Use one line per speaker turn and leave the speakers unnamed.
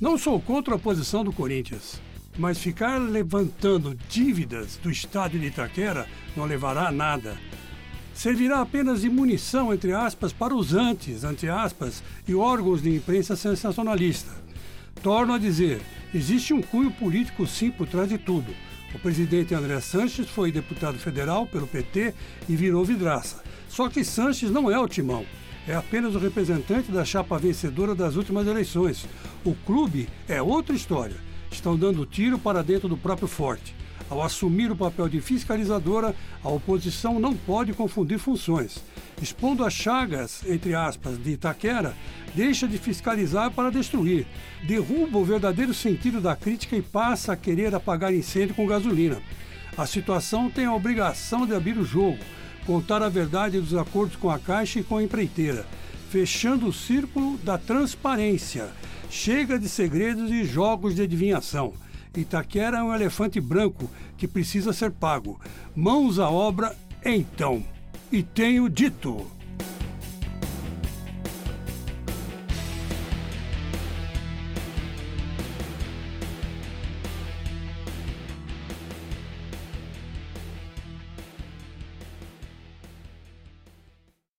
Não sou contra a posição do Corinthians, mas ficar levantando dívidas do estádio de Itaquera não levará a nada. Servirá apenas de munição, entre aspas, para os antes, entre aspas, e órgãos de imprensa sensacionalista. Torno a dizer, existe um cunho político sim por trás de tudo. O presidente André Sanches foi deputado federal pelo PT e virou vidraça. Só que Sanches não é o timão é apenas o representante da chapa vencedora das últimas eleições. O clube é outra história. Estão dando tiro para dentro do próprio forte. Ao assumir o papel de fiscalizadora, a oposição não pode confundir funções. Expondo as chagas, entre aspas, de Itaquera, deixa de fiscalizar para destruir. Derruba o verdadeiro sentido da crítica e passa a querer apagar incêndio com gasolina. A situação tem a obrigação de abrir o jogo contar a verdade dos acordos com a Caixa e com a empreiteira, fechando o círculo da transparência. Chega de segredos e jogos de adivinhação. Itaquera é um elefante branco que precisa ser pago. Mãos à obra, então. E tenho dito.